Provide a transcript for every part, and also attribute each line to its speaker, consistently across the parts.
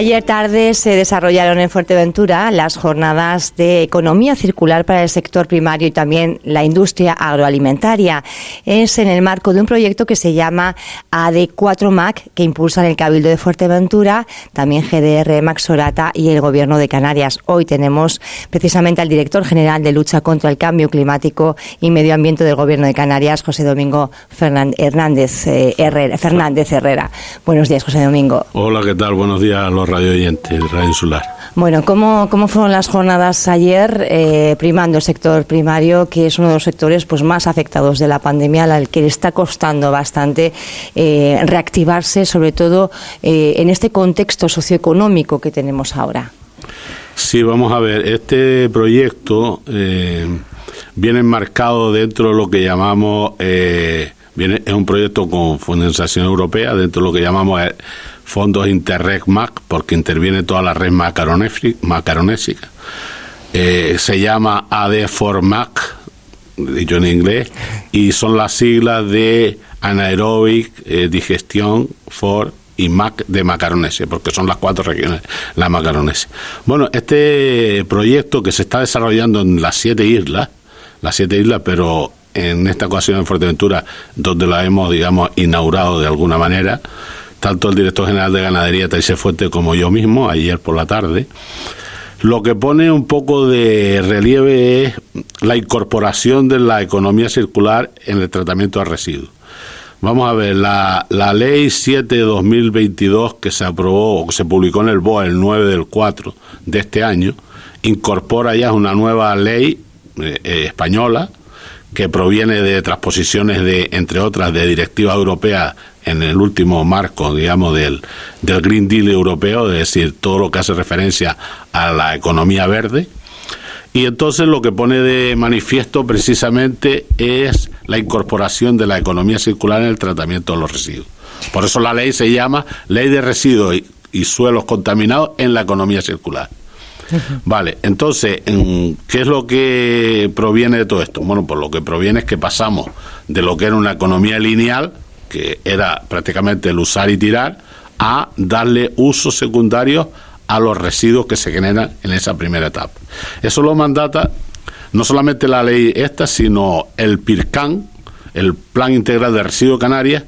Speaker 1: Ayer tarde se desarrollaron en Fuerteventura las jornadas de economía circular para el sector primario y también la industria agroalimentaria. Es en el marco de un proyecto que se llama AD4MAC, que impulsan el Cabildo de Fuerteventura, también GDR Maxorata y el Gobierno de Canarias. Hoy tenemos precisamente al director general de lucha contra el cambio climático y medio ambiente del Gobierno de Canarias, José Domingo Hernández, eh, Herrera, Fernández Herrera. Buenos días, José Domingo.
Speaker 2: Hola, ¿qué tal? Buenos días radio oyentes de Radio Insular.
Speaker 1: Bueno, ¿cómo, cómo fueron las jornadas ayer eh, primando el sector primario, que es uno de los sectores pues, más afectados de la pandemia, al que le está costando bastante eh, reactivarse, sobre todo eh, en este contexto socioeconómico que tenemos ahora?
Speaker 2: Sí, vamos a ver, este proyecto viene enmarcado dentro de lo que llamamos, viene, es un proyecto con financiación europea, dentro de lo que llamamos fondos Interreg MAC, porque interviene toda la red macaronésica. Eh, se llama AD4MAC, dicho en inglés, y son las siglas de Anaerobic eh, Digestión for y MAC de Macaronesia, porque son las cuatro regiones, la Macaronesia. Bueno, este proyecto que se está desarrollando en las siete islas, las siete islas, pero en esta ocasión en Fuerteventura, donde la hemos, digamos, inaugurado de alguna manera, tanto el director general de ganadería, Taise Fuente, como yo mismo, ayer por la tarde. Lo que pone un poco de relieve es la incorporación de la economía circular en el tratamiento de residuos. Vamos a ver, la, la ley 7 de 2022 que se aprobó o que se publicó en el BOA el 9 del 4 de este año, incorpora ya una nueva ley eh, eh, española que proviene de transposiciones de, entre otras, de directivas europeas en el último marco, digamos, del, del Green Deal europeo, es decir, todo lo que hace referencia a la economía verde. Y entonces lo que pone de manifiesto precisamente es la incorporación de la economía circular en el tratamiento de los residuos. Por eso la ley se llama Ley de Residuos y, Suelos Contaminados en la Economía Circular. Vale, entonces, ¿qué es lo que proviene de todo esto? Bueno, pues lo que proviene es que pasamos de lo que era una economía lineal, que era prácticamente el usar y tirar, a darle uso secundario a los residuos que se generan en esa primera etapa. Eso lo mandata no solamente la ley esta, sino el PIRCAN, el Plan Integral de Residuos Canarias,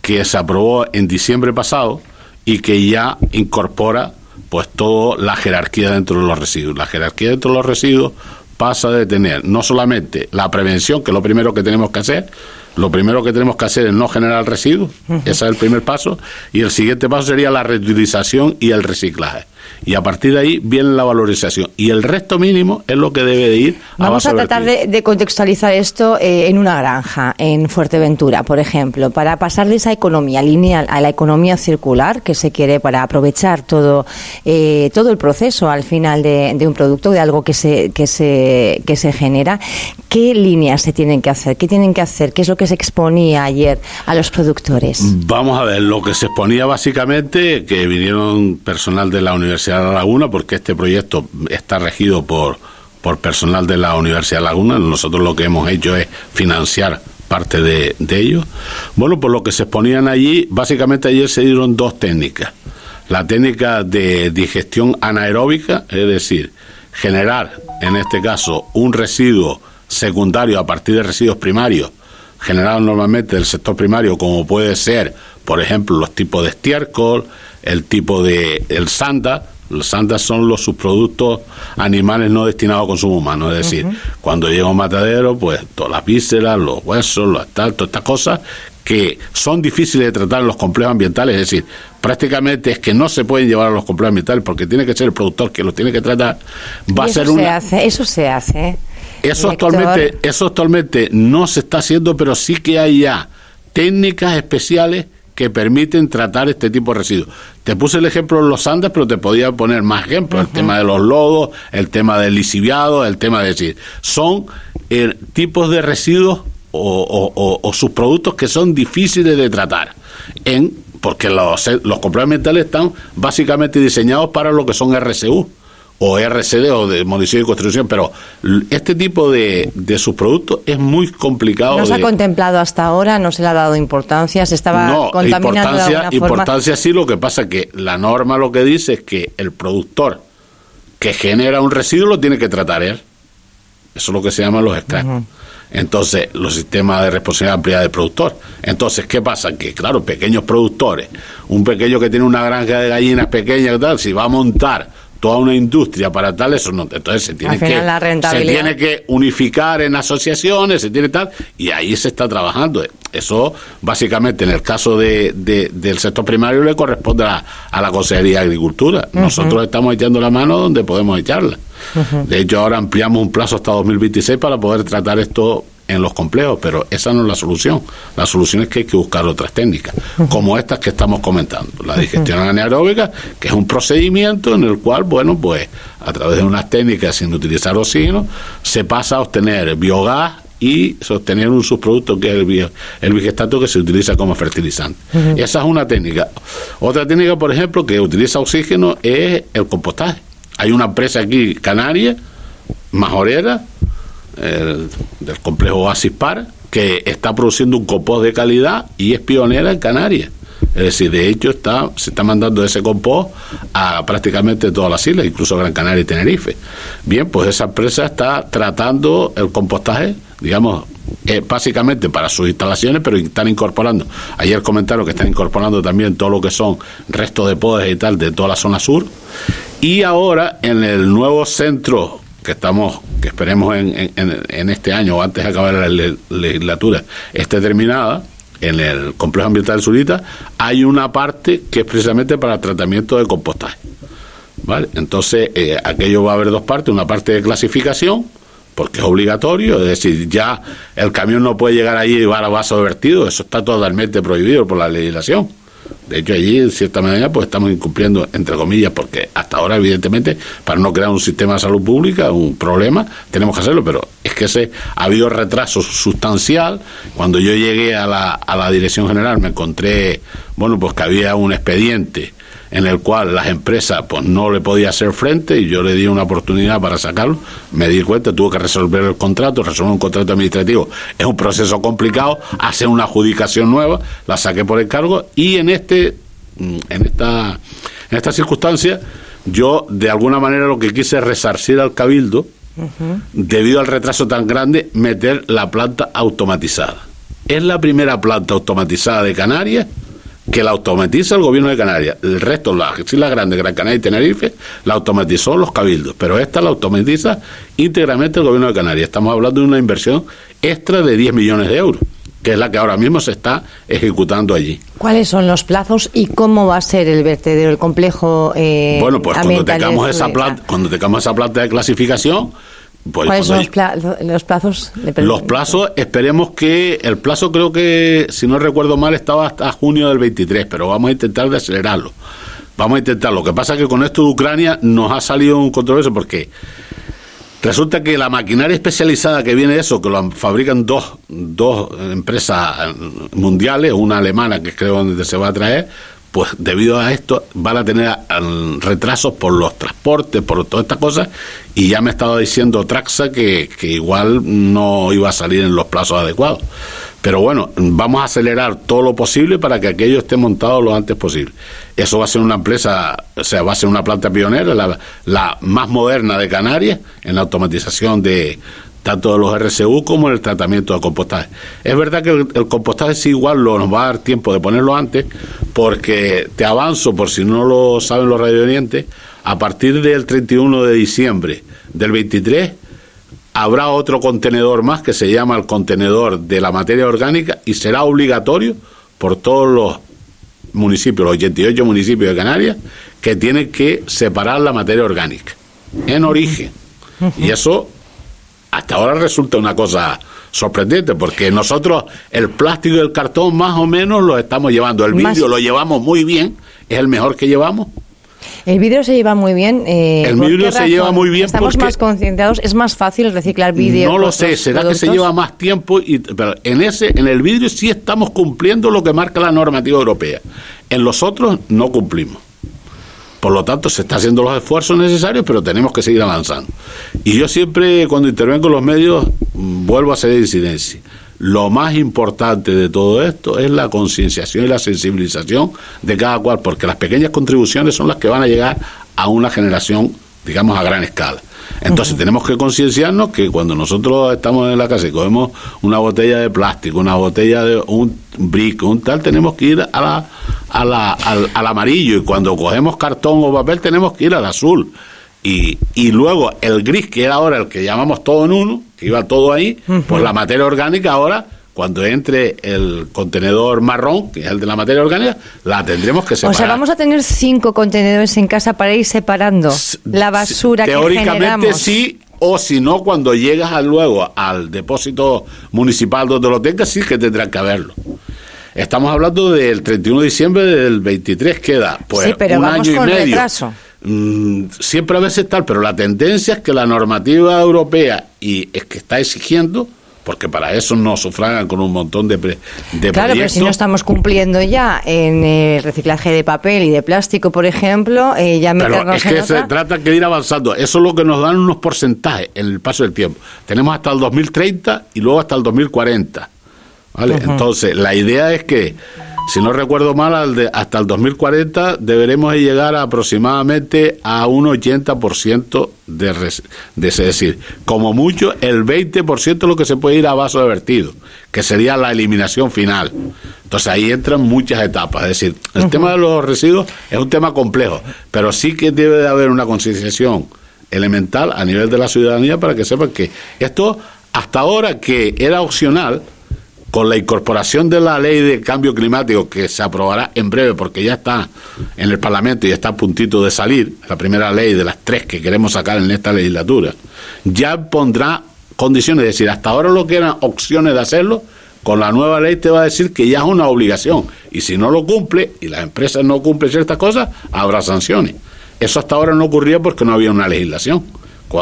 Speaker 2: que se aprobó en diciembre pasado y que ya incorpora pues toda la jerarquía dentro de los residuos. La jerarquía dentro de los residuos pasa de tener no solamente la prevención, que es lo primero que tenemos que hacer, lo primero que tenemos que hacer es no generar residuos, ese es el primer paso, y el siguiente paso sería la reutilización y el reciclaje. Y a partir de ahí viene la valorización. Y el resto mínimo es lo que debe de ir
Speaker 1: a Vamos a tratar de, contextualizar esto eh, en una granja, en Fuerteventura, por ejemplo, para pasar de esa economía lineal a la economía circular que se quiere para aprovechar todo, eh, todo el proceso al final de, de, un producto, de algo que se, que, se, que se genera. ¿Qué líneas se tienen que hacer? ¿Qué tienen que hacer? ¿Qué es lo que se exponía ayer a los productores?
Speaker 2: Vamos a ver, lo que se exponía básicamente, que vinieron personal de la Universidad de La Laguna, porque este proyecto está regido por, por personal de la Universidad de Laguna. Nosotros lo que hemos hecho es financiar parte de, de ello. Bueno, por lo que se exponían allí, básicamente ayer se dieron dos técnicas. La técnica de digestión anaeróbica, es decir, generar, en este caso, un residuo secundario a partir de residuos primarios generado normalmente del sector primario, como puede ser, por ejemplo, los tipos de estiércol, el tipo de el sanda. Los sandas son los subproductos animales no destinados a consumo humano, es decir, cuando llega un matadero, pues todas las vísceras, los huesos, los tal, todas estas cosas que son difíciles de tratar en los complejos ambientales, es decir, prácticamente es que no se pueden llevar a los complejos ambientales porque tiene que ser el productor que los tiene que tratar.
Speaker 1: Va a ser se hace, eso se hace.
Speaker 2: Eso actualmente, eso actualmente no se está haciendo, pero sí que hay ya técnicas especiales que permiten tratar este tipo de residuos. Te puse el ejemplo de los Andes, pero te podía poner más ejemplos, el tema de los lodos, el tema del lisiviado, el tema de decir, son eh, tipos de residuos o, o, subproductos que son difíciles de tratar, en porque los, los complementales están básicamente diseñados para lo que son RCU, o RCD o de municipio de construcción, pero este tipo de, de subproductos es muy complicado.
Speaker 1: ¿No se ha contemplado hasta ahora? ¿No se le ha dado importancia? ¿Se estaba
Speaker 2: no,
Speaker 1: contaminando
Speaker 2: importancia,
Speaker 1: de alguna
Speaker 2: importancia sí, lo que pasa es que la norma lo que dice es que el productor que genera un residuo lo tiene que tratar él. Eso es lo que se llama los scraps. Entonces, los sistemas de responsabilidad ampliada del productor. Entonces, ¿qué pasa? Que, claro, pequeños productores, un pequeño que tiene una granja de gallinas pequeña, tal, si va a montar toda una industria para tal, eso no. Entonces se tiene, que, se tiene que unificar en asociaciones, se tiene tal, y ahí se está trabajando. Eso, básicamente, en el caso de, del sector primario, le corresponde a, la Consejería de Agricultura. Nosotros estamos echando la mano donde podemos echarla. De hecho, ahora ampliamos un plazo hasta 2026 para poder tratar esto en los complejos, pero esa no es la solución. La solución es que hay que buscar otras técnicas, como estas que estamos comentando. La digestión anaeróbica, que es un procedimiento en el cual, bueno, pues a través de unas técnicas sin utilizar oxígeno, se pasa a obtener biogás y sostener un subproducto que es el, el vigestato que se utiliza como fertilizante. Esa es una técnica. Otra técnica, por ejemplo, que utiliza oxígeno es el compostaje. Hay una empresa aquí, canaria, majorera, del complejo Oasis Par, que está produciendo un compost de calidad y es pionera en Canarias. Es decir, de hecho está, se está mandando ese compost a prácticamente todas las islas, incluso Gran Canaria y Tenerife. Bien, pues esa empresa está tratando el compostaje, digamos, eh, básicamente para sus instalaciones, pero están incorporando. Ayer comentaron que están incorporando también todo lo que son restos de podes y tal de toda la zona sur. Y ahora en el nuevo centro que estamos, que esperemos en, en, este año o antes de acabar la legislatura, esté terminada, en el complejo ambiental Surita, hay una parte que es precisamente para tratamiento de compostaje. ¿Vale? Entonces, eh, aquello va a haber dos partes, una parte de clasificación, porque es obligatorio, es decir, ya el camión no puede llegar allí y llevar a vaso vertido, eso está totalmente prohibido por la legislación. De hecho, allí, en cierta manera, pues estamos incumpliendo, entre comillas, porque hasta ahora, evidentemente, para no crear un sistema de salud pública, un problema, tenemos que hacerlo, pero es que se, ha habido retraso sustancial. Cuando yo llegué a la, a la dirección general, me encontré, bueno, pues que había un expediente en el cual las empresas pues no le podía hacer frente y yo le di una oportunidad para sacarlo, me di cuenta, tuve que resolver el contrato, resolver un contrato administrativo, es un proceso complicado, hacer una adjudicación nueva, la saqué por encargo y en este mm, en esta en esta circunstancia yo de alguna manera lo que quise es resarcir al cabildo debido al retraso tan grande meter la planta automatizada. Es la primera planta automatizada de Canarias que la automatiza el gobierno de Canarias. El resto, las islas grandes, Gran Canaria y Tenerife, la automatizó los cabildos, pero esta la automatiza íntegramente el gobierno de Canarias. Estamos hablando de una inversión extra de 10 millones de euros que es la que ahora mismo se está ejecutando allí.
Speaker 1: ¿Cuáles son los plazos y cómo va a ser el vertedero, el complejo?
Speaker 2: Eh, bueno, pues cuando tengamos, esa planta, cuando tengamos esa planta de clasificación,
Speaker 1: pues ¿Cuáles son los, plazos?
Speaker 2: Los plazos, esperemos que, el plazo creo que, si no recuerdo mal, estaba hasta junio del 23, pero vamos a intentar de acelerarlo. Vamos a intentar. Lo que pasa es que con esto de Ucrania nos ha salido un controverso porque resulta que la maquinaria especializada que viene de eso, que lo fabrican dos, dos empresas mundiales, una alemana que creo donde se va a traer, pues debido a esto van a tener retrasos por los transportes, por todas estas cosas, y ya me estaba diciendo Traxa que, que igual no iba a salir en los plazos adecuados. Pero bueno, vamos a acelerar todo lo posible para que aquello esté montado lo antes posible. Eso va a ser una empresa, o sea, va a ser una planta pionera, la, la más moderna de Canarias en la automatización de, tanto de los RCU como el tratamiento de compostaje. Es verdad que el, compostaje sí igual lo, nos va a dar tiempo de ponerlo antes, porque te avanzo, por si no lo saben los radioorientes, a partir del 31 de diciembre del 23 habrá otro contenedor más que se llama el contenedor de la materia orgánica y será obligatorio por todos los municipios, los 88 municipios de Canarias, que tienen que separar la materia orgánica en origen. Y eso hasta ahora resulta una cosa sorprendente, porque nosotros el plástico y el cartón más o menos lo estamos llevando. El vidrio lo llevamos muy bien, es el mejor que llevamos.
Speaker 1: El vidrio se lleva muy bien.
Speaker 2: Eh, el vidrio se lleva muy bien
Speaker 1: Estamos más concienciados, es más fácil reciclar vidrio.
Speaker 2: No lo sé, será que se lleva más tiempo, y, pero en, ese, en el vidrio sí estamos cumpliendo lo que marca la normativa europea. En los otros no cumplimos Por lo tanto, se está haciendo los esfuerzos necesarios, pero tenemos que seguir avanzando. Y yo siempre, cuando intervengo en los medios, mm, vuelvo a hacer incidencia. Lo más importante de todo esto es la concienciación y la sensibilización de cada cual, porque las pequeñas contribuciones son las que van a llegar a una generación, digamos, a gran escala. Entonces tenemos que concienciarnos que cuando nosotros estamos en la casa y cogemos una botella de plástico, una botella de un brick, un tal, tenemos que ir a la, a la, al, amarillo. Y cuando cogemos cartón o papel tenemos que ir al azul. Y, y luego el gris, que era ahora el que llamamos todo en uno, que iba todo ahí, pues la materia orgánica ahora cuando entre el contenedor marrón, que es el de la materia orgánica, la tendremos que separar.
Speaker 1: O sea, vamos a tener cinco contenedores en casa para ir separando la basura que
Speaker 2: Teóricamente sí, o si no, cuando llegas luego al depósito municipal donde lo tengas, sí que tendrán que haberlo. Estamos hablando del 31 de diciembre del 23, queda pues sí, pero un año y medio. Retraso. Mm, siempre a veces tal, pero la tendencia es que la normativa europea y es que está exigiendo porque para eso nos sufragan con un montón de, de
Speaker 1: claro, pero si no estamos cumpliendo ya en el reciclaje de papel y de plástico, por ejemplo, eh, ya
Speaker 2: Pero es que se trata de ir avanzando. Eso es lo que nos dan unos porcentajes en el paso del tiempo. Tenemos hasta el 2030 y luego hasta el 2040. ¿Vale? Entonces, la idea es que si no recuerdo mal, hasta el 2040 deberemos llegar aproximadamente a un 80% de, de, es decir, como mucho el 20% es lo que se puede ir a vaso de vertido, que sería la eliminación final. Entonces ahí entran muchas etapas, es decir, el tema de los residuos es un tema complejo, pero sí que debe de haber una concienciación elemental a nivel de la ciudadanía para que sepan que esto hasta ahora que era opcional, con la incorporación de la ley de cambio climático que se aprobará en breve porque ya está en el Parlamento y está a puntito de salir, la primera ley de las tres que queremos sacar en esta legislatura, ya pondrá condiciones, es decir, hasta ahora lo que eran opciones de hacerlo, con la nueva ley te va a decir que ya es una obligación y si no lo cumple y las empresas no cumplen ciertas cosas, habrá sanciones. Eso hasta ahora no ocurría porque no había una legislación.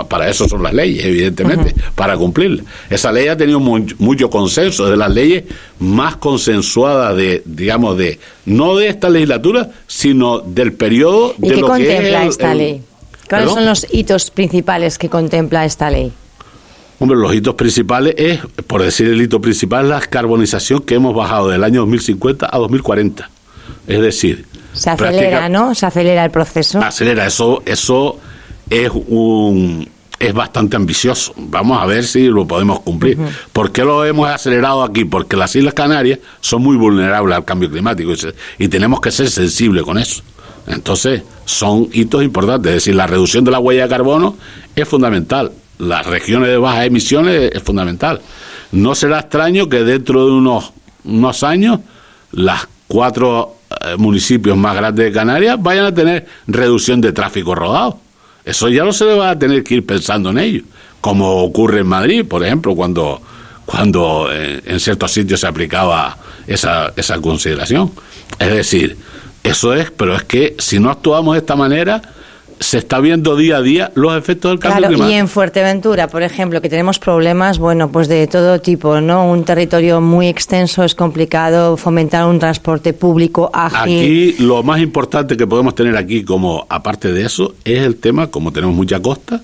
Speaker 2: Para eso son las leyes, evidentemente, para cumplirlas. Esa ley ha tenido mucho consenso, de las leyes más consensuadas de, digamos, de no de esta legislatura, sino del periodo
Speaker 1: ¿Y
Speaker 2: de
Speaker 1: qué contempla esta ley? ¿Cuáles son los hitos principales que contempla esta ley?
Speaker 2: Hombre, los hitos principales es, por decir el hito principal, la carbonización que hemos bajado del año 2050 a 2040. Es decir,
Speaker 1: se acelera, ¿no? Se acelera el proceso.
Speaker 2: Acelera, eso, eso es un es bastante ambicioso. Vamos a ver si lo podemos cumplir. ¿Por qué lo hemos acelerado aquí? Porque las Islas Canarias son muy vulnerables al cambio climático y, tenemos que ser sensibles con eso. Entonces, son hitos importantes. Es decir, la reducción de la huella de carbono es fundamental. Las regiones de bajas emisiones es fundamental. No será extraño que dentro de unos, unos años las cuatro eh, municipios más grandes de Canarias vayan a tener reducción de tráfico rodado eso ya no se va a tener que ir pensando en ello, como ocurre en Madrid, por ejemplo, cuando, cuando eh, en, ciertos sitios se aplicaba esa, esa consideración. Es decir, eso es, pero es que si no actuamos de esta manera, se está viendo día a día los efectos del cambio
Speaker 1: claro, Y en Fuerteventura, por ejemplo, que tenemos problemas, bueno, pues de todo tipo, ¿no? Un territorio muy extenso es complicado fomentar un transporte público ágil.
Speaker 2: Aquí lo más importante que podemos tener aquí, como aparte de eso, es el tema, como tenemos mucha costa,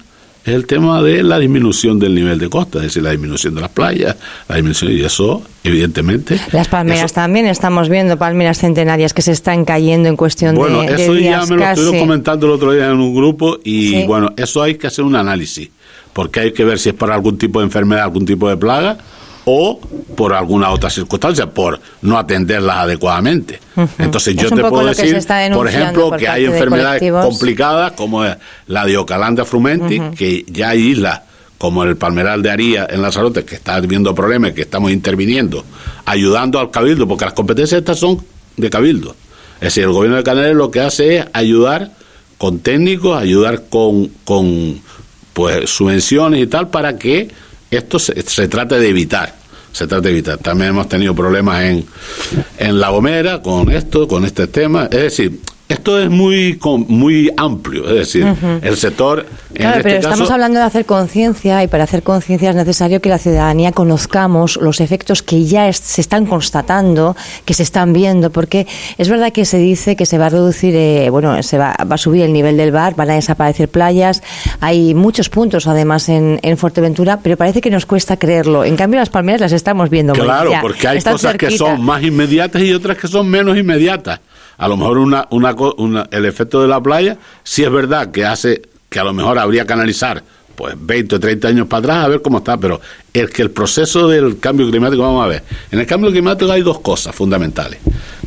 Speaker 2: es el tema de la disminución del nivel de costa, es decir, la disminución de las playas, la disminución, y eso, evidentemente.
Speaker 1: Las palmeras también, estamos viendo palmeras centenarias que se están cayendo en cuestión
Speaker 2: de.
Speaker 1: Bueno,
Speaker 2: eso ya me lo estuve comentando el otro día en un grupo, y bueno, eso hay que hacer un análisis, porque hay que ver si es para algún tipo de enfermedad, algún tipo de plaga o por alguna otra circunstancia, por no atenderlas adecuadamente. Entonces yo te puedo decir, por ejemplo, que hay enfermedades complicadas como la Diocalandra frumenti, que ya hay islas como el Palmeral de Aría en Lanzarote, que está viendo problemas, que estamos interviniendo, ayudando al cabildo, porque las competencias estas son de cabildo. Es decir, el gobierno de Canarias lo que hace es ayudar con técnicos, ayudar con, con pues subvenciones y tal, para que esto se, trate de evitar se trata de evitar. También hemos tenido problemas en, en La Gomera con esto, con este tema. Es decir, esto es muy muy amplio, es decir, el sector.
Speaker 1: Claro, este pero estamos hablando de hacer conciencia y para hacer conciencia es necesario que la ciudadanía conozcamos los efectos que ya se están constatando, que se están viendo, porque es verdad que se dice que se va a reducir, eh, bueno, se va, va, a subir el nivel del bar, van a desaparecer playas, hay muchos puntos además en, en Fuerteventura, pero parece que nos cuesta creerlo. En cambio, las palmeras las estamos viendo.
Speaker 2: Claro, porque hay cosas que son más inmediatas y otras que son menos inmediatas a lo mejor una, una, el efecto de la playa, sí es verdad que hace que a lo mejor habría que analizar pues 20 o 30 años para atrás a ver cómo está, pero el que el proceso del cambio climático, vamos a ver, en el cambio climático hay dos cosas fundamentales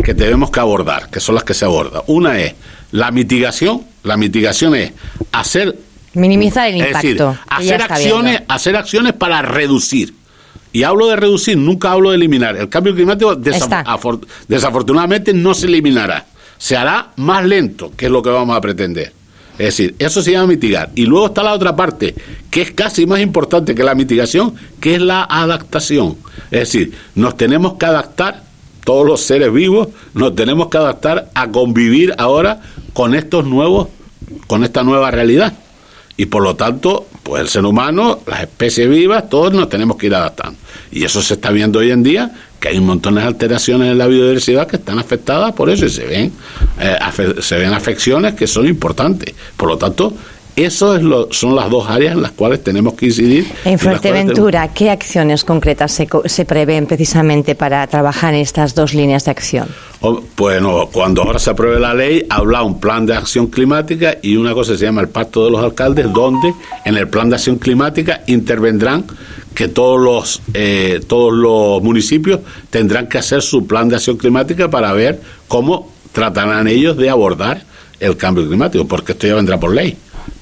Speaker 2: que tenemos que abordar, que son las que se abordan. Una es la mitigación, la mitigación es hacer
Speaker 1: minimizar el impacto,
Speaker 2: hacer acciones, hacer acciones para reducir y hablo de reducir, nunca hablo de eliminar. El cambio climático desafortunadamente no se eliminará. Se hará más lento, que es lo que vamos a pretender. Es decir, eso se llama mitigar. Y luego está la otra parte, que es casi más importante que la mitigación, que es la adaptación. Es decir, nos tenemos que adaptar, todos los seres vivos, nos tenemos que adaptar a convivir ahora con estos nuevos, con esta nueva realidad y por lo tanto, pues el ser humano, las especies vivas, todos nos tenemos que ir adaptando. Y eso se está viendo hoy en día, que hay un montón de alteraciones en la biodiversidad que están afectadas por eso y se ven, eh, se ven afecciones que son importantes. Por lo tanto, eso es lo, son las dos áreas en las cuales tenemos que incidir.
Speaker 1: En Fuerteventura, ¿qué acciones concretas se, se, prevén precisamente para trabajar en estas dos líneas de acción?
Speaker 2: bueno, cuando ahora se apruebe la ley, habla un plan de acción climática y una cosa se llama el Pacto de los Alcaldes, donde en el plan de acción climática intervendrán que todos los eh, todos los municipios tendrán que hacer su plan de acción climática para ver cómo tratarán ellos de abordar el cambio climático, porque esto ya vendrá por ley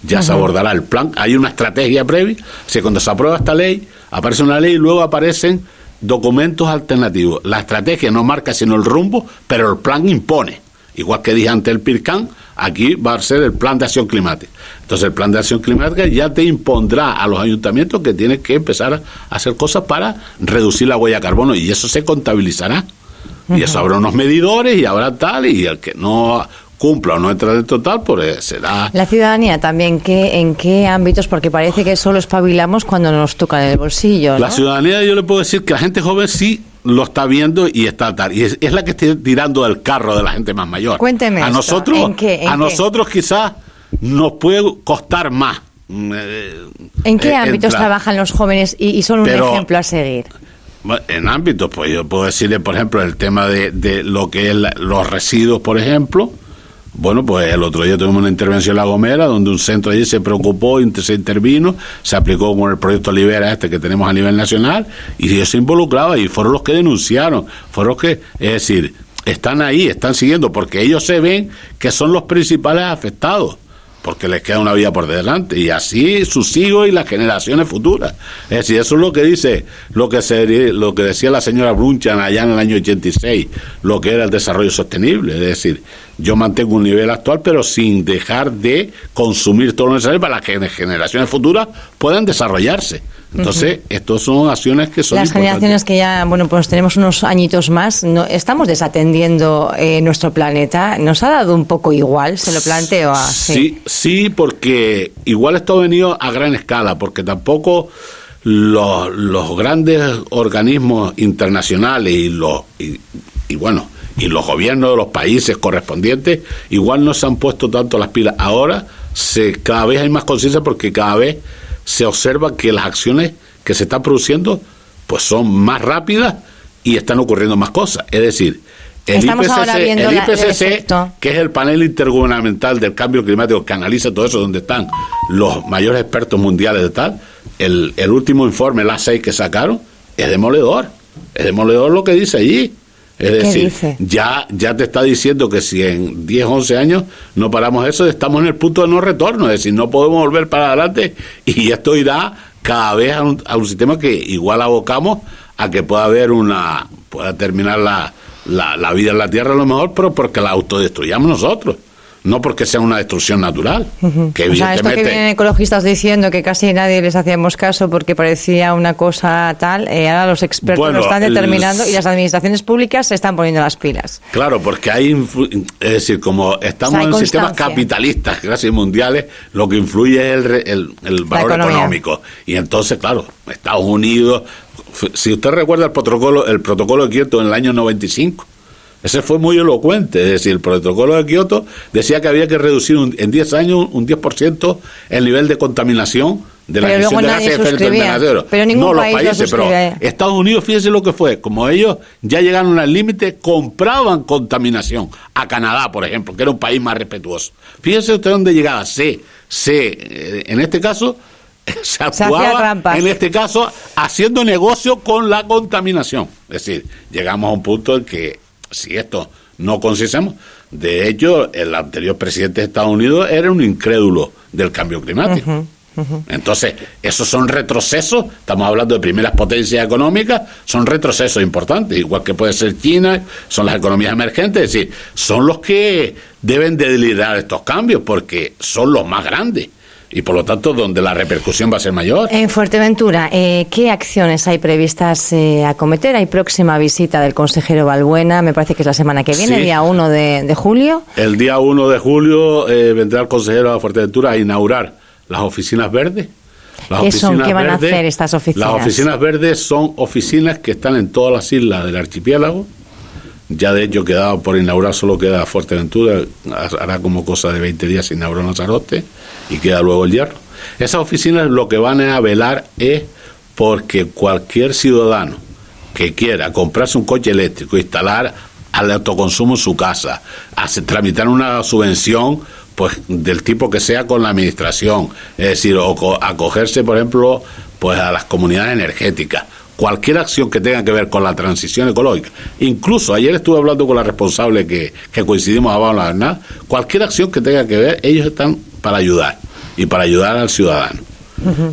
Speaker 2: ya se abordará el plan. Hay una estrategia previa. Si cuando se aprueba esta ley, aparece una ley y luego aparecen documentos alternativos. La estrategia no marca sino el rumbo, pero el plan impone. Igual que dije ante el PIRCAN, aquí va a ser el plan de acción climática. Entonces el plan de acción climática ya te impondrá a los ayuntamientos que tienes que empezar a hacer cosas para reducir la huella de carbono y eso se contabilizará. Y eso habrá unos medidores y habrá tal, y el que no cumpla o no entra de total, pues será...
Speaker 1: La ciudadanía también, ¿qué, ¿en qué ámbitos? Porque parece que solo espabilamos cuando nos toca en el bolsillo.
Speaker 2: La ciudadanía, yo le puedo decir que la gente joven sí lo está viendo y está tal. Y es, la que está tirando del carro de la gente más mayor.
Speaker 1: Cuénteme.
Speaker 2: A nosotros, a nosotros quizás nos puede costar más. Mm,
Speaker 1: eh, ¿En qué eh, ámbitos trabajan los jóvenes y, son un ejemplo a seguir?
Speaker 2: En ámbitos, pues yo puedo decirle, por ejemplo, el tema de, de lo que es los residuos, por ejemplo, bueno, pues el otro día tuvimos una intervención en La Gomera, donde un centro allí se preocupó, se intervino, se aplicó con el proyecto Libera este que tenemos a nivel nacional, y ellos se involucraban y fueron los que denunciaron, fueron los que, es decir, están ahí, están siguiendo, porque ellos se ven que son los principales afectados porque les queda una vida por delante y así sus hijos y las generaciones futuras. Es decir, eso es lo que dice, lo que se, lo que decía la señora Brunchan allá en el año 86, lo que era el desarrollo sostenible, es decir, yo mantengo un nivel actual pero sin dejar de consumir todo lo necesario para que las generaciones futuras puedan desarrollarse. Entonces, estos son acciones que son
Speaker 1: Las generaciones que ya, bueno, pues tenemos unos añitos más, no, estamos desatendiendo eh, nuestro planeta. ¿Nos ha dado un poco igual? ¿Se lo planteo
Speaker 2: así? Sí, sí, porque igual esto ha venido a gran escala, porque tampoco los, los grandes organismos internacionales y los... y bueno, y los gobiernos de los países correspondientes igual no se han puesto tanto las pilas. Ahora se, cada vez hay más conciencia porque cada vez se observa que las acciones que se están produciendo pues son más rápidas y están ocurriendo más cosas. Es decir, el IPCC, que es el panel intergubernamental del cambio climático que analiza todo eso, donde están los mayores expertos mundiales de tal, el, el último informe, el A6 que sacaron, es demoledor. Es demoledor lo que dice allí. Es decir, ya, ya te está diciendo que si en 10, 11 años no paramos eso, estamos en el punto de no retorno, es decir, no podemos volver para adelante y esto irá cada vez a un, a un sistema que igual abocamos a que pueda haber una, pueda terminar la, la, la vida en la Tierra a lo mejor, pero porque la autodestruyamos nosotros. No porque sea una destrucción natural. que.
Speaker 1: O sea, esto que vienen ecologistas diciendo que casi nadie les hacíamos caso porque parecía una cosa tal, eh, ahora los expertos lo están determinando y las administraciones públicas se están poniendo las pilas.
Speaker 2: Claro, porque hay, es decir, como estamos en sistemas capitalistas casi mundiales, lo que influye es el, el, valor económico. Y entonces, claro, Estados Unidos, si usted recuerda el protocolo, el protocolo de Kioto en el año 95, ese fue muy elocuente, es decir, el protocolo de Kioto decía que había que reducir en 10 años un 10% el nivel de contaminación de la emisión de gases de efecto invernadero.
Speaker 1: Pero
Speaker 2: no
Speaker 1: los
Speaker 2: países, pero Estados Unidos, fíjense lo que fue, como ellos ya llegaron al límite, compraban contaminación a Canadá, por ejemplo, que era un país más respetuoso. Fíjense usted dónde llegaba, se, se, eh, en este caso se actuaba en este caso haciendo negocio con la contaminación. Es decir, llegamos a un punto en que si esto no consistemos, de hecho, el anterior presidente de Estados Unidos era un incrédulo del cambio climático. Entonces, esos son retrocesos, estamos hablando de primeras potencias económicas, son retrocesos importantes, igual que puede ser China, son las economías emergentes, es decir, son los que deben de liderar estos cambios porque son los más grandes y por lo tanto donde la repercusión va a ser mayor.
Speaker 1: En Fuerteventura, eh, ¿qué acciones hay previstas eh, a cometer? Hay próxima visita del consejero Balbuena, me parece que es la semana que viene, el día 1 de, julio.
Speaker 2: El día 1 de julio eh, vendrá el consejero a Fuerteventura a inaugurar las oficinas verdes.
Speaker 1: ¿Qué son? ¿Qué van a hacer estas oficinas?
Speaker 2: Las oficinas verdes son oficinas que están en todas las islas del archipiélago. Ya de hecho quedado por inaugurar, solo queda Fuerteventura, hará como cosa de 20 días se inauguró Lanzarote y queda luego el hierro. Esas oficinas lo que van a velar es porque cualquier ciudadano que quiera comprarse un coche eléctrico, instalar al autoconsumo en su casa, tramitar una subvención pues del tipo que sea con la administración, es decir, o acogerse, por ejemplo, pues a las comunidades energéticas, cualquier acción que tenga que ver con la transición ecológica. Incluso ayer estuve hablando con la responsable que, que coincidimos abajo en la verdad, cualquier acción que tenga que ver, ellos están para ayudar y para ayudar al ciudadano.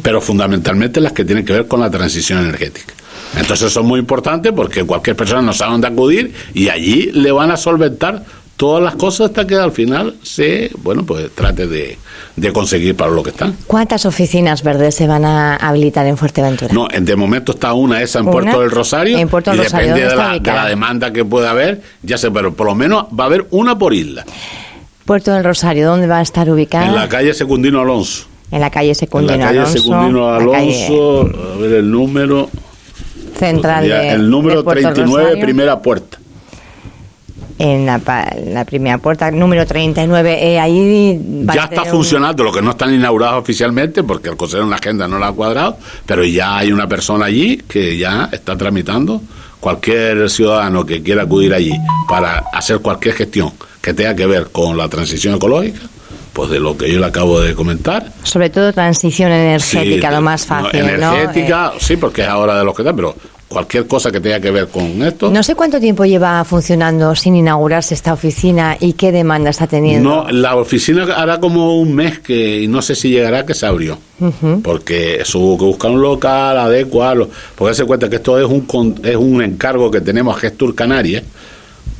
Speaker 2: Pero fundamentalmente las que tienen que ver con la transición energética. Entonces son muy importantes porque cualquier persona no sabe dónde acudir y allí le van a solventar todas las cosas hasta que al final se, bueno, pues trate de, conseguir para lo que están.
Speaker 1: ¿Cuántas oficinas verdes se van a habilitar en Fuerteventura?
Speaker 2: No, de momento está una esa en Puerto del Rosario
Speaker 1: en Puerto
Speaker 2: y
Speaker 1: Rosario,
Speaker 2: depende de la, de la, demanda que pueda haber, ya sé, pero por lo menos va a haber una por isla.
Speaker 1: Puerto del Rosario, ¿dónde va a estar ubicada?
Speaker 2: En la calle Secundino Alonso.
Speaker 1: En la calle Secundino
Speaker 2: Alonso. En la calle Secundino Alonso, a ver el número.
Speaker 1: Central de,
Speaker 2: El número 39, primera puerta
Speaker 1: en la, primera puerta, número 39. Eh, ahí
Speaker 2: ya está funcionando, lo que no están inaugurados oficialmente, porque el consejero en la agenda no lo ha cuadrado, pero ya hay una persona allí que ya está tramitando. Cualquier ciudadano que quiera acudir allí para hacer cualquier gestión que tenga que ver con la transición ecológica, pues de lo que yo le acabo de comentar.
Speaker 1: Sobre todo transición energética, lo más fácil.
Speaker 2: energética, eh, sí, porque es ahora de lo que da, pero cualquier cosa que tenga que ver con esto.
Speaker 1: No sé cuánto tiempo lleva funcionando sin inaugurarse esta oficina y qué demanda está teniendo.
Speaker 2: No, la oficina hará como un mes que y no sé si llegará que se abrió, porque eso hubo que buscar un local, adecuarlo, porque se cuenta que esto es un es un encargo que tenemos a Gestur Canarias,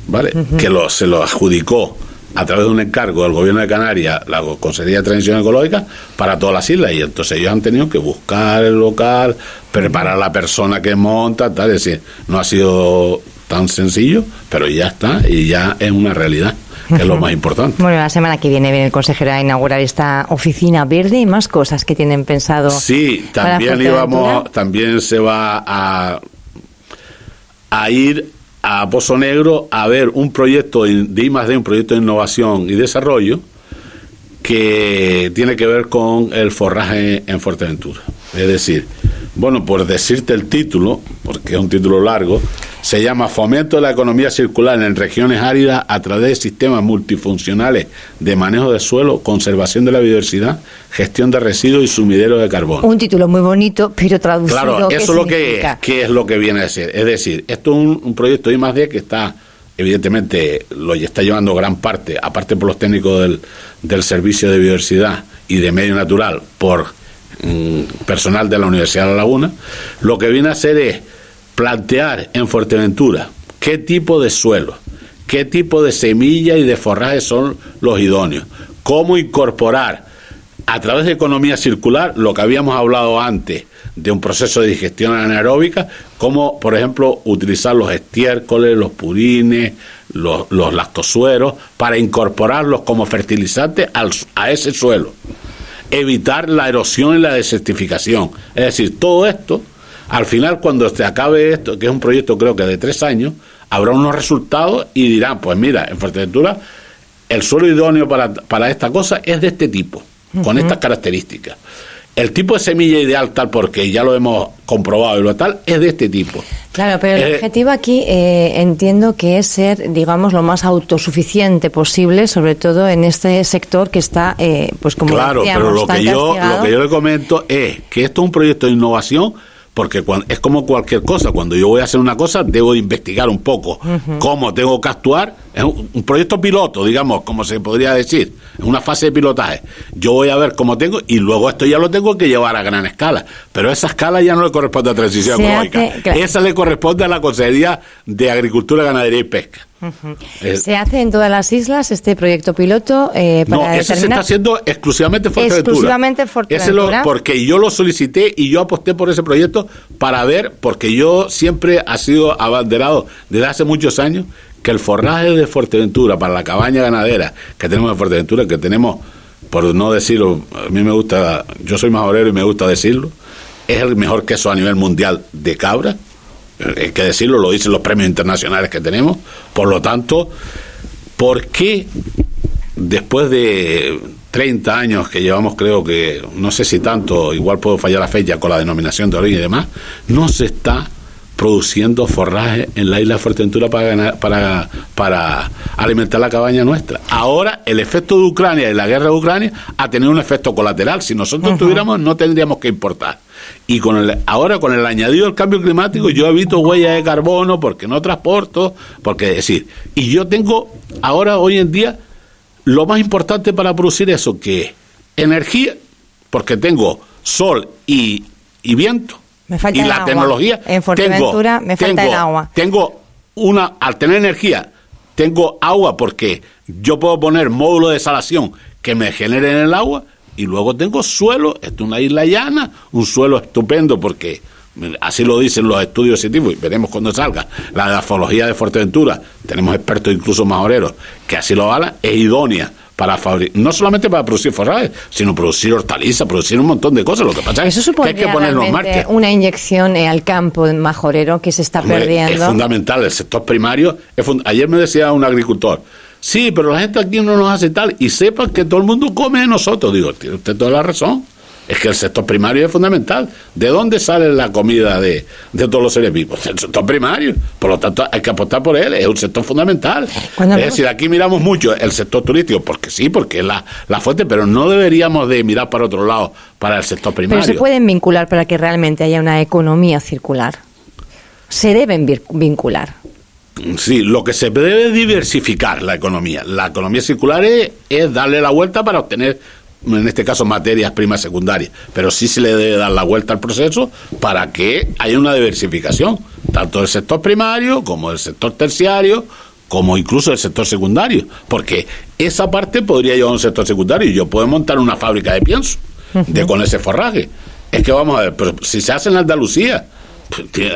Speaker 2: ¿vale? Que lo, se lo adjudicó a través de un encargo del gobierno de Canarias, la Consejería de Transición Ecológica, para todas las islas. Y entonces ellos han tenido que buscar el local, preparar a la persona que monta, tal. Es decir, no ha sido tan sencillo, pero ya está y ya es una realidad que es lo más importante.
Speaker 1: Bueno, la semana que viene viene el consejero a inaugurar esta oficina verde y más cosas que tienen pensado.
Speaker 2: Sí, también íbamos, también se va a, a ir a Pozo Negro a ver un proyecto de I un proyecto de innovación y desarrollo que tiene que ver con el forraje en Fuerteventura. Es decir, bueno, por decirte el título, porque es un título largo, se llama Fomento de la economía circular en regiones áridas a través de sistemas multifuncionales de manejo de suelo, conservación de la biodiversidad, gestión de residuos y sumidero de carbón.
Speaker 1: Un título muy bonito, pero traducido.
Speaker 2: Claro, eso es lo que ¿qué es lo que viene a decir. Es decir, esto es un, proyecto I más D que está evidentemente lo está llevando gran parte, aparte por los técnicos del, del Servicio de Biodiversidad y de Medio Natural, por personal de la Universidad de La Laguna, lo que viene a hacer es plantear en Fuerteventura qué tipo de suelo, qué tipo de semilla y de forraje son los idóneos, cómo incorporar a través de economía circular lo que habíamos hablado antes de un proceso de digestión anaeróbica, como por ejemplo utilizar los estiércoles, los purines, los, lactosueros, para incorporarlos como fertilizante a ese suelo. Evitar la erosión y la desertificación. Es decir, todo esto, al final cuando se acabe esto, que es un proyecto creo que de tres años, habrá unos resultados y dirán, pues mira, en Fuerteventura el suelo idóneo para, para esta cosa es de este tipo, con estas características. El tipo de semilla ideal, tal porque ya lo hemos comprobado y lo tal, es de este tipo.
Speaker 1: Claro, pero el eh, objetivo aquí eh, entiendo que es ser, digamos, lo más autosuficiente posible, sobre todo en este sector que está, eh, pues como
Speaker 2: Claro, pero lo que, yo, lo que yo le comento es que esto es un proyecto de innovación porque es como cualquier cosa, cuando yo voy a hacer una cosa debo investigar un poco. Cómo tengo que actuar, es un, proyecto piloto, digamos, como se podría decir, una fase de pilotaje. Yo voy a ver cómo tengo y luego esto ya lo tengo que llevar a gran escala, pero esa escala ya no le corresponde a transición ecológica, esa le corresponde a la Consejería de Agricultura, Ganadería y Pesca.
Speaker 1: ¿Se hace en todas las islas este proyecto piloto?
Speaker 2: Eh, para no, eso se está haciendo exclusivamente Fuerteventura.
Speaker 1: Exclusivamente Fuerteventura.
Speaker 2: porque yo lo solicité y yo aposté por ese proyecto para ver, porque yo siempre ha sido abanderado desde hace muchos años que el forraje de Fuerteventura para la cabaña ganadera que tenemos en Fuerteventura, que tenemos, por no decirlo, a mí me gusta, yo soy majorero y me gusta decirlo, es el mejor queso a nivel mundial de cabra hay que decirlo, lo dicen los premios internacionales que tenemos. Por lo tanto, ¿por qué después de 30 años que llevamos, creo que, no sé si tanto, igual puedo fallar la fecha con la denominación de origen y demás, no se está produciendo forraje en la isla de Fuerteventura para, para, para alimentar la cabaña nuestra. Ahora el efecto de Ucrania y la guerra de Ucrania ha tenido un efecto colateral. Si nosotros tuviéramos, no tendríamos que importar. Y con el, ahora con el añadido del cambio climático, yo evito huellas de carbono porque no transporto, porque decir, y yo tengo ahora, hoy en día, lo más importante para producir eso, que es energía, porque tengo sol y, viento,
Speaker 1: me falta
Speaker 2: y
Speaker 1: la
Speaker 2: tecnología.
Speaker 1: En Fuerteventura me falta
Speaker 2: el
Speaker 1: agua.
Speaker 2: Tengo una, al tener energía, tengo agua porque yo puedo poner módulos de desalación que me generen el agua y luego tengo suelo, esto es una isla llana, un suelo estupendo porque así lo dicen los estudios científicos, y veremos cuando salga la grafología de Fuerteventura, tenemos expertos incluso majoreros que así lo hablan, es idónea para fabricar, no solamente para producir forrajes, sino producir hortalizas, producir un montón de cosas. Lo que pasa
Speaker 1: es
Speaker 2: que hay que ponernos
Speaker 1: marcha. Una inyección eh, al campo majorero que se está perdiendo.
Speaker 2: Es fundamental, el sector primario. ayer me decía un agricultor, Sí, pero la gente aquí no nos hace tal. Y sepan que todo el mundo come de nosotros. Digo, tiene usted toda la razón. Es que el sector primario es fundamental. ¿De dónde sale la comida de, todos los seres vivos? El sector primario. Por lo tanto, hay que apostar por él. Es un sector fundamental. es decir, aquí miramos mucho el sector turístico, porque sí, porque es la, la fuente, pero no deberíamos de mirar para otro lado, para el sector primario.
Speaker 1: Pero se pueden vincular para que realmente haya una economía circular. Se deben vincular.
Speaker 2: Sí, lo que se debe es diversificar la economía. La economía circular es, darle la vuelta para obtener, en este caso, materias primas secundarias. Pero sí se le debe dar la vuelta al proceso para que haya una diversificación, tanto del sector primario como del sector terciario, como incluso del sector secundario. Porque esa parte podría llevar a un sector secundario y yo puedo montar una fábrica de pienso de, con ese forraje. Es que vamos a ver, pero si se hace en Andalucía,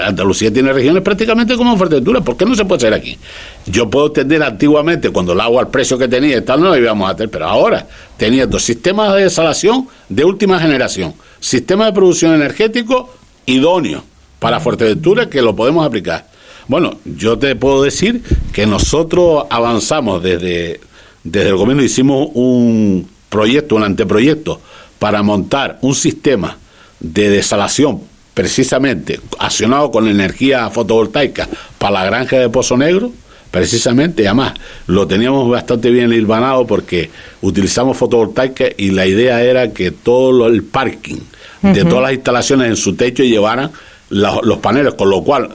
Speaker 2: Andalucía tiene regiones prácticamente como Fuerteventura, ¿por qué no se puede hacer aquí? Yo puedo tener antiguamente, cuando el agua al precio que tenía y tal, no lo íbamos a tener, pero ahora teniendo sistemas de desalación de última generación, sistema de producción energético idóneo para Fuerteventura que lo podemos aplicar. Bueno, yo te puedo decir que nosotros avanzamos desde, desde el gobierno, hicimos un proyecto, un anteproyecto, para montar un sistema de desalación precisamente accionado con energía fotovoltaica para la granja de Pozo Negro, precisamente, además lo teníamos bastante bien hilvanado porque utilizamos fotovoltaica y la idea era que todo el parking de todas las instalaciones en su techo llevaran los paneles, con lo cual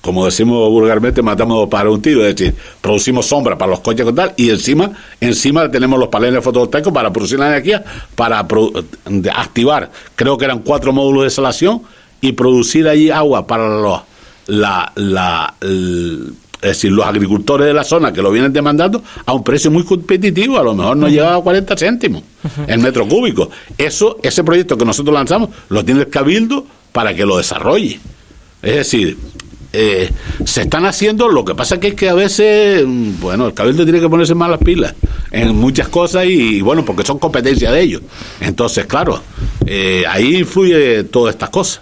Speaker 2: como decimos vulgarmente, matamos para un tiro, es decir, producimos sombra para los coches con tal, y encima, encima tenemos los paneles fotovoltaicos para producir la energía, para activar, creo que eran cuatro módulos de insalación y producir allí agua para los, la, la, el, es decir, los agricultores de la zona que lo vienen demandando a un precio muy competitivo, a lo mejor no llega a 40 céntimos el metro cúbico. Eso, ese proyecto que nosotros lanzamos, lo tiene el Cabildo para que lo desarrolle. Es decir, eh, se están haciendo, lo que pasa que es que a veces, mm, bueno, el cabildo tiene que ponerse más las pilas en muchas cosas y, bueno, porque son competencia de ellos. Entonces, claro, eh, ahí influye todas estas cosas.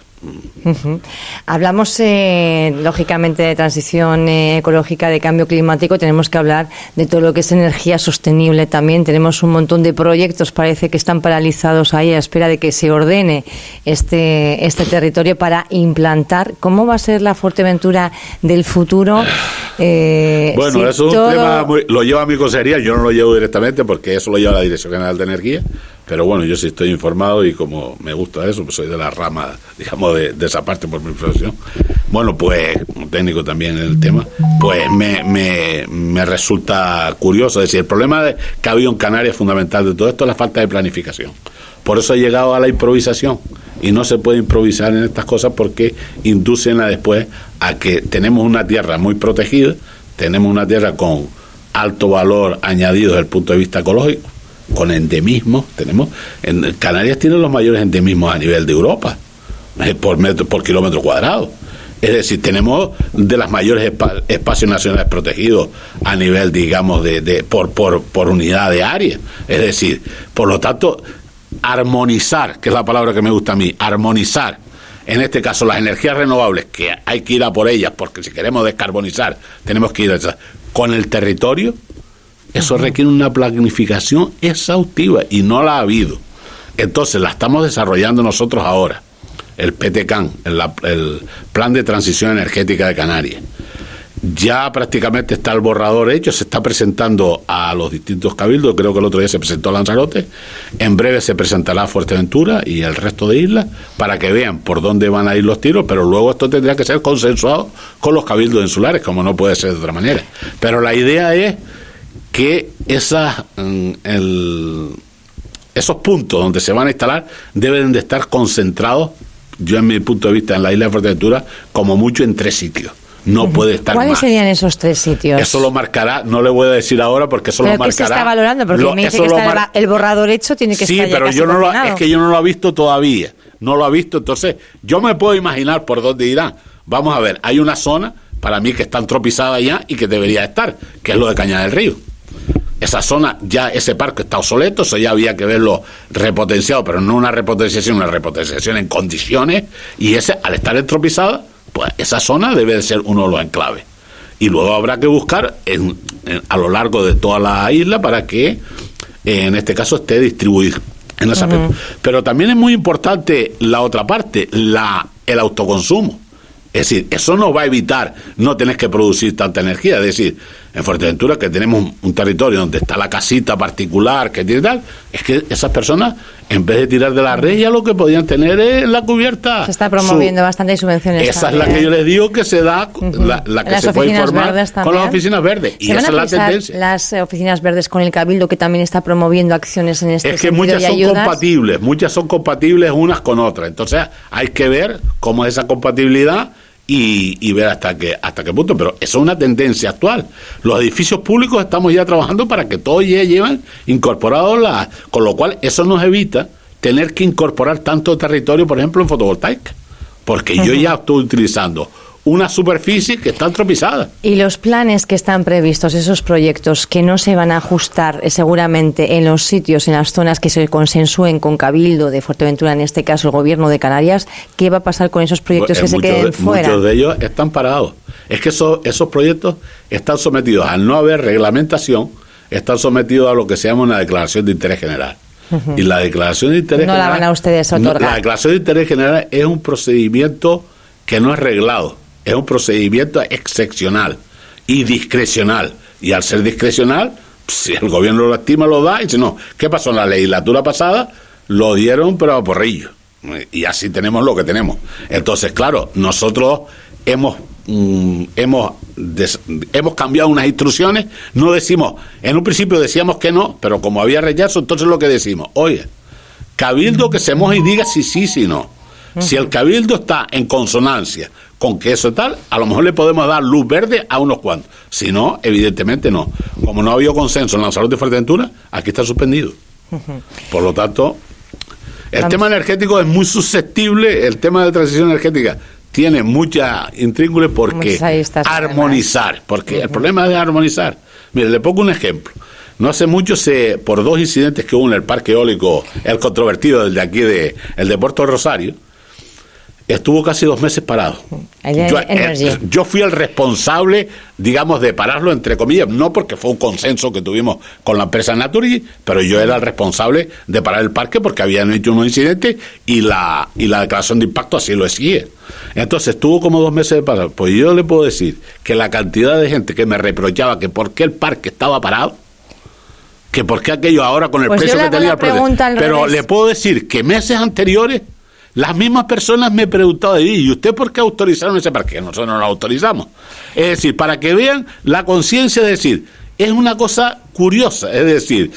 Speaker 1: Hablamos, eh, lógicamente, de transición eh, ecológica, de cambio climático. Tenemos que hablar de todo lo que es energía sostenible también. Tenemos un montón de proyectos, parece que están paralizados ahí a espera de que se ordene este, este territorio para implantar. ¿Cómo va a ser la Fuerteventura del futuro?
Speaker 2: Eh, bueno, eso es un tema, lo lleva mi consejería, yo no lo llevo directamente porque eso lo lleva la Dirección General de Energía pero bueno, yo sí estoy informado y como me gusta eso, pues soy de la rama, digamos, de, esa parte por mi profesión. Bueno, pues, como técnico también en el tema, pues me, me, me resulta curioso. Es decir, el problema de, que ha habido en Canarias fundamental de todo esto es la falta de planificación. Por eso ha llegado a la improvisación. Y no se puede improvisar en estas cosas porque inducen a después a que tenemos una tierra muy protegida, tenemos una tierra con alto valor añadido desde el punto de vista ecológico, con endemismos. Tenemos, en Canarias tiene los mayores endemismos a nivel de Europa, por, metro, por kilómetro cuadrado. Es decir, tenemos de las mayores espacios nacionales protegidos a nivel, digamos, de, de por, por, por unidad de área. Es decir, por lo tanto, armonizar, que es la palabra que me gusta a mí, armonizar en este caso las energías renovables, que hay que ir a por ellas, porque si queremos descarbonizar, tenemos que ir a con el territorio, eso requiere una planificación exhaustiva y no la ha habido. Entonces la estamos desarrollando nosotros ahora, el PTCAN, el, el Plan de Transición Energética de Canarias. Ya prácticamente está el borrador hecho, se está presentando a los distintos cabildos, creo que el otro día se presentó a Lanzarote, en breve se presentará a Fuerteventura y el resto de islas para que vean por dónde van a ir los tiros, pero luego esto tendría que ser consensuado con los cabildos insulares, como no puede ser de otra manera. Pero la idea es que esas, mm, esos puntos donde se van a instalar deben de estar concentrados, yo en mi punto de vista, en la isla de Fuerteventura, como mucho en tres sitios. No puede estar
Speaker 1: ¿Cuáles serían esos tres sitios?
Speaker 2: Eso lo marcará, no le voy a decir ahora porque eso lo marcará.
Speaker 1: se está valorando? Porque me dice que está el, borrador hecho, tiene que
Speaker 2: sí,
Speaker 1: estar
Speaker 2: Sí, pero yo no lo, es que yo no lo he visto todavía. No lo ha visto, entonces yo me puedo imaginar por dónde irá. Vamos a ver, hay una zona para mí que está antropizada ya y que debería estar, que es lo de Caña del Río esa zona, ya ese parque está obsoleto, eso ya había que verlo repotenciado, pero no una repotenciación, una repotenciación en condiciones, y ese, al estar entropizada, pues esa zona debe de ser uno de los enclaves. Y luego habrá que buscar en, a lo largo de toda la isla para que, en este caso, esté distribuido en ese Pero también es muy importante la otra parte, la, el autoconsumo. Es decir, eso no va a evitar no tener que producir tanta energía. Es decir, en Fuerteventura, que tenemos un, territorio donde está la casita particular, que tiene tal, es que esas personas, en vez de tirar de la red, ya lo que podían tener es la cubierta.
Speaker 1: Se está promoviendo bastante subvenciones.
Speaker 2: Esa es la que yo les digo que se da, la, que se puede informar con las oficinas verdes. Y esa es la tendencia.
Speaker 1: Las oficinas verdes con el Cabildo, que también está promoviendo acciones en este
Speaker 2: Es que muchas son compatibles, muchas son compatibles unas con otras. Entonces, hay que ver cómo es esa compatibilidad y, ver hasta qué, hasta qué punto. Pero eso es una tendencia actual. Los edificios públicos estamos ya trabajando para que todos ya lleven incorporados la... Con lo cual, eso nos evita tener que incorporar tanto territorio, por ejemplo, en fotovoltaica. Porque yo ya estoy utilizando una superficie que está antropizada.
Speaker 1: Y los planes que están previstos, esos proyectos que no se van a ajustar eh, seguramente en los sitios, en las zonas que se consensúen con Cabildo de Fuerteventura, en este caso el gobierno de Canarias, ¿qué va a pasar con esos proyectos que se queden fuera?
Speaker 2: Muchos de ellos están parados. Es que esos, esos proyectos están sometidos, al no haber reglamentación, están sometidos a lo que se llama una declaración de interés general. Y la declaración de interés
Speaker 1: no
Speaker 2: general.
Speaker 1: la van a ustedes otorgar.
Speaker 2: la declaración de interés general es un procedimiento que no es reglado es un procedimiento excepcional y discrecional. Y al ser discrecional, si el gobierno lo estima, lo da. Y si no, ¿qué pasó en la legislatura pasada? Lo dieron, pero a porrillo. Y así tenemos lo que tenemos. Entonces, claro, nosotros hemos mm, hemos hemos cambiado unas instrucciones no decimos en un principio decíamos que no pero como había rechazo entonces lo que decimos oye cabildo que se moje y diga si sí si no si el cabildo está en consonancia con que eso tal, a lo mejor le podemos dar luz verde a unos cuantos. Si no, evidentemente no. Como no ha habido consenso en la salud de Fuerteventura, aquí está suspendido. Por lo tanto, el tema energético es muy susceptible, el tema de transición energética tiene mucha intríngules porque armonizar, porque el problema es armonizar. Mire, le pongo un ejemplo. No hace mucho se, por dos incidentes que hubo en el parque eólico, el controvertido, el de aquí de, el de Puerto Rosario, estuvo casi dos meses parado. Yo, eh, yo, fui el responsable, digamos, de pararlo, entre comillas, no porque fue un consenso que tuvimos con la empresa Naturgy, pero yo era el responsable de parar el parque porque habían hecho un incidente y la, y la declaración de impacto así lo exige. Entonces estuvo como dos meses de parado. Pues yo le puedo decir que la cantidad de gente que me reprochaba que por qué el parque estaba parado, que por qué aquello ahora con el pues precio que tenía el Pero le puedo decir que meses anteriores las mismas personas me preguntaban, ¿y usted por qué autorizaron ese parque? Nosotros no lo autorizamos. Es decir, para que vean la conciencia de decir, es una cosa curiosa, es decir,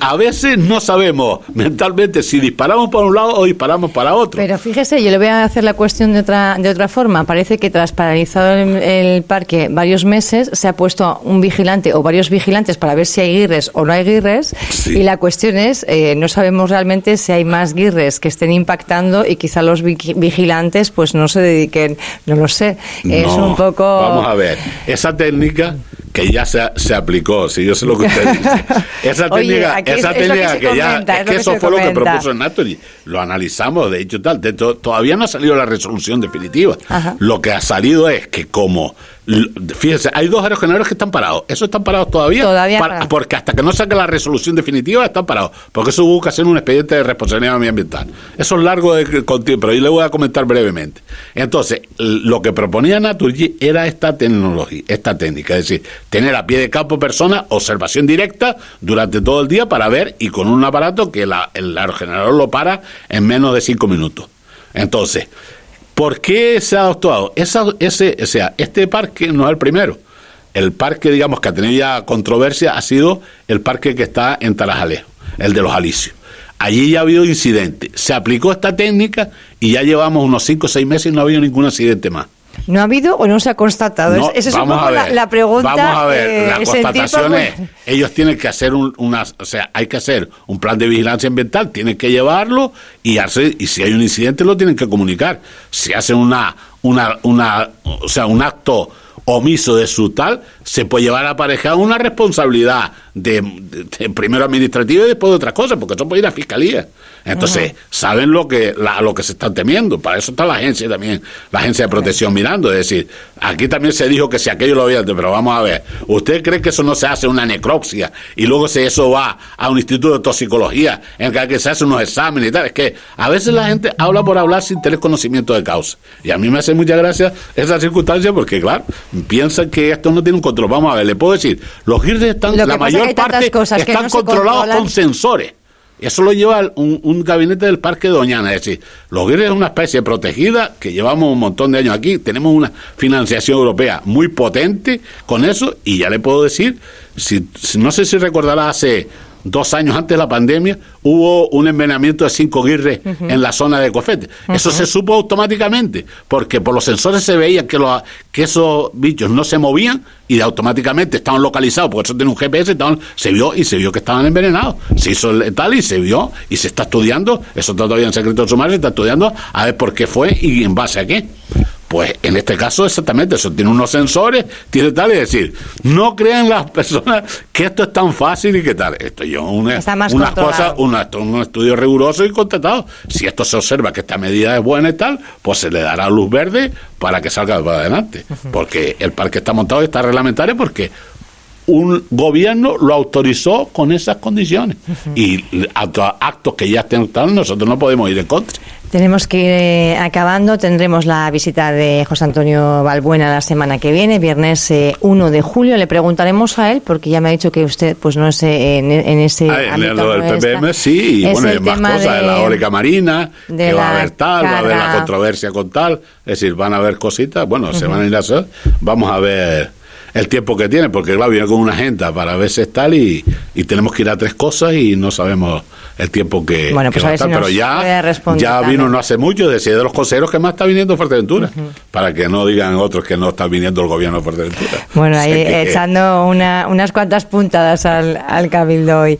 Speaker 2: a veces no sabemos mentalmente si disparamos para un lado o disparamos para otro.
Speaker 1: Pero fíjese, yo le voy a hacer la cuestión de otra de otra forma. Parece que tras paralizado el, parque varios meses se ha puesto un vigilante o varios vigilantes para ver si hay guirres o no hay guirres y la cuestión es eh, no sabemos realmente si hay más guirres que estén impactando y quizá los vigilantes pues no se dediquen, no lo sé. es un poco.
Speaker 2: Vamos a ver, esa técnica que ya se, se aplicó, si yo sé lo que usted dice. Esa técnica, esa técnica que, ya, es, que, eso fue lo que propuso Naturi. Lo analizamos, de hecho, tal. todavía no ha salido la resolución definitiva. Lo que ha salido es que como Fíjense, hay dos aerogeneradores que están parados. ¿Eso están parados todavía?
Speaker 1: Todavía.
Speaker 2: porque hasta que no saque la resolución definitiva están parados. Porque eso que hacer un expediente de responsabilidad ambiental. Eso es largo de pero yo le voy a comentar brevemente. Entonces, lo que proponía Naturgy era esta tecnología, esta técnica. Es decir, tener a pie de campo personas, observación directa durante todo el día para ver y con un aparato que el aerogenerador lo para en menos de cinco minutos. Entonces, ¿Por qué se ha adoptado? ese, o sea, este parque no es el primero. El parque, digamos, que ha tenido ya controversia ha sido el parque que está en Tarajalejo, el de los Alicios. Allí ya ha habido incidentes. Se aplicó esta técnica y ya llevamos unos 5 o 6 meses y no ha habido ningún accidente más.
Speaker 1: ¿No ha habido o no se ha constatado? Esa es un poco la, pregunta.
Speaker 2: Vamos a ver, eh, las constataciones, ellos tienen que hacer un, una, o sea, hay que hacer un plan de vigilancia ambiental, tienen que llevarlo y hacer, y si hay un incidente lo tienen que comunicar. Si hacen una, una, una, o sea, un acto omiso de su tal, se puede llevar aparejada una responsabilidad de, primero administrativa y después de otras cosas, porque eso puede ir a fiscalía. Entonces, saben lo que, lo que se están temiendo. Para eso está la agencia también, la agencia de protección mirando. Es decir, aquí también se dijo que si aquello lo había, pero vamos a ver, ¿usted cree que eso no se hace una necropsia y luego si eso va a un instituto de toxicología en el que se hace unos exámenes y tal? Es que a veces la gente habla por hablar sin tener conocimiento de causa. Y a mí me hace mucha gracia esa circunstancia porque, claro, piensan que esto no tiene un control. Vamos a ver, le puedo decir, los GIRS están, la mayor parte están controlados con sensores. Eso lo lleva un, gabinete del Parque Doñana. Es decir, los GIRS es una especie protegida que llevamos un montón de años aquí. Tenemos una financiación europea muy potente con eso. Y ya le puedo decir, si, no sé si recordará hace dos años antes de la pandemia, hubo un envenenamiento de cinco guirres en la zona de Cofete. Eso se supo automáticamente, porque por los sensores se veía que, que esos bichos no se movían y automáticamente estaban localizados, porque eso tiene un GPS, estaban, se vio y se vio que estaban envenenados. Se hizo tal y se vio y se está estudiando, eso está todavía en secreto sumario, se está estudiando a ver por qué fue y en base a qué. Pues en este caso exactamente eso, tiene unos sensores, tiene tal, es decir, no crean las personas que esto es tan fácil y que tal. Esto yo una, una cosa, un estudio riguroso y contratado. Si esto se observa que esta medida es buena y tal, pues se le dará luz verde para que salga para adelante. Porque el parque está montado y está reglamentario porque un gobierno lo autorizó con esas condiciones. Y actos que ya estén nosotros no podemos ir en contra.
Speaker 1: Tenemos que ir eh, acabando. Tendremos la visita de José Antonio Balbuena la semana que viene, viernes 1 eh, de julio. Le preguntaremos a él, porque ya me ha dicho que usted, pues no sé, en, ese.
Speaker 2: Ah, en lo del PPM sí, y bueno, hay más cosas, de, la eólica marina, que va a haber tal, va a haber la controversia con tal. Es decir, van a haber cositas, bueno, se van a ir a hacer. Vamos a ver el tiempo que tiene, porque claro, viene con una agenda para veces tal y, y tenemos que ir a tres cosas y no sabemos el tiempo que,
Speaker 1: bueno, pues
Speaker 2: va
Speaker 1: a, estar.
Speaker 2: pero ya, ya vino no hace mucho, decía de los consejeros que más está viniendo Fuerteventura, para que no digan otros que no está viniendo el gobierno de Fuerteventura.
Speaker 1: Bueno, ahí echando una, unas cuantas puntadas al, al cabildo hoy.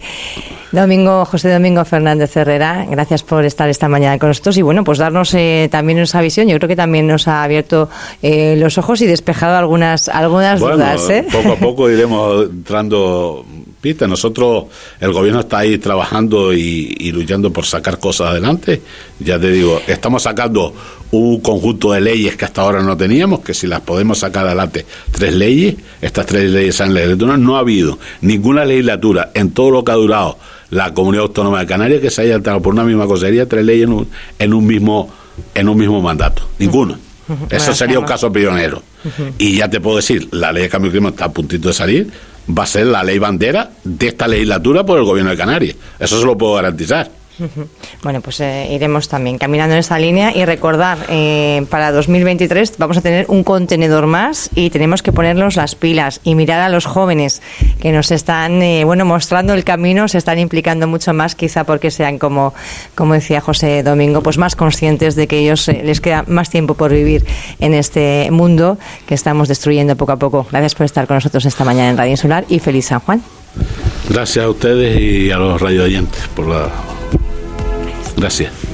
Speaker 1: Domingo, José Domingo Fernández Herrera, gracias por estar esta mañana con nosotros y bueno, pues darnos eh, también esa visión. Yo creo que también nos ha abierto eh, los ojos y despejado algunas, algunas dudas. ¿eh?
Speaker 2: Poco a poco iremos entrando pistas. Nosotros, el gobierno está ahí trabajando y, y luchando por sacar cosas adelante. Ya te digo, estamos sacando un conjunto de leyes que hasta ahora no teníamos, que si las podemos sacar adelante, tres leyes, estas tres leyes en la legislatura, no ha habido ninguna legislatura en todo lo que ha durado la comunidad autónoma de Canarias que se haya entrado por una misma cosería tres leyes en un, en un mismo en un mismo mandato. Ninguno eso sería un caso pionero. Y ya te puedo decir la ley de cambio climático está a puntito de salir va a ser la ley bandera de esta legislatura por el gobierno de Canarias. Eso se lo puedo garantizar
Speaker 1: bueno, pues eh, iremos también caminando en esa línea y recordar, eh, para 2023 vamos a tener un contenedor más y tenemos que ponernos las pilas y mirar a los jóvenes que nos están, eh, bueno, mostrando el camino, se están implicando mucho más, quizá porque sean, como, como decía José Domingo, pues más conscientes de que ellos les queda más tiempo por vivir en este mundo que estamos destruyendo poco a poco. Gracias por estar con nosotros esta mañana en Radio Insular y feliz San Juan.
Speaker 2: Gracias a ustedes y a los radio oyentes por la Gracias.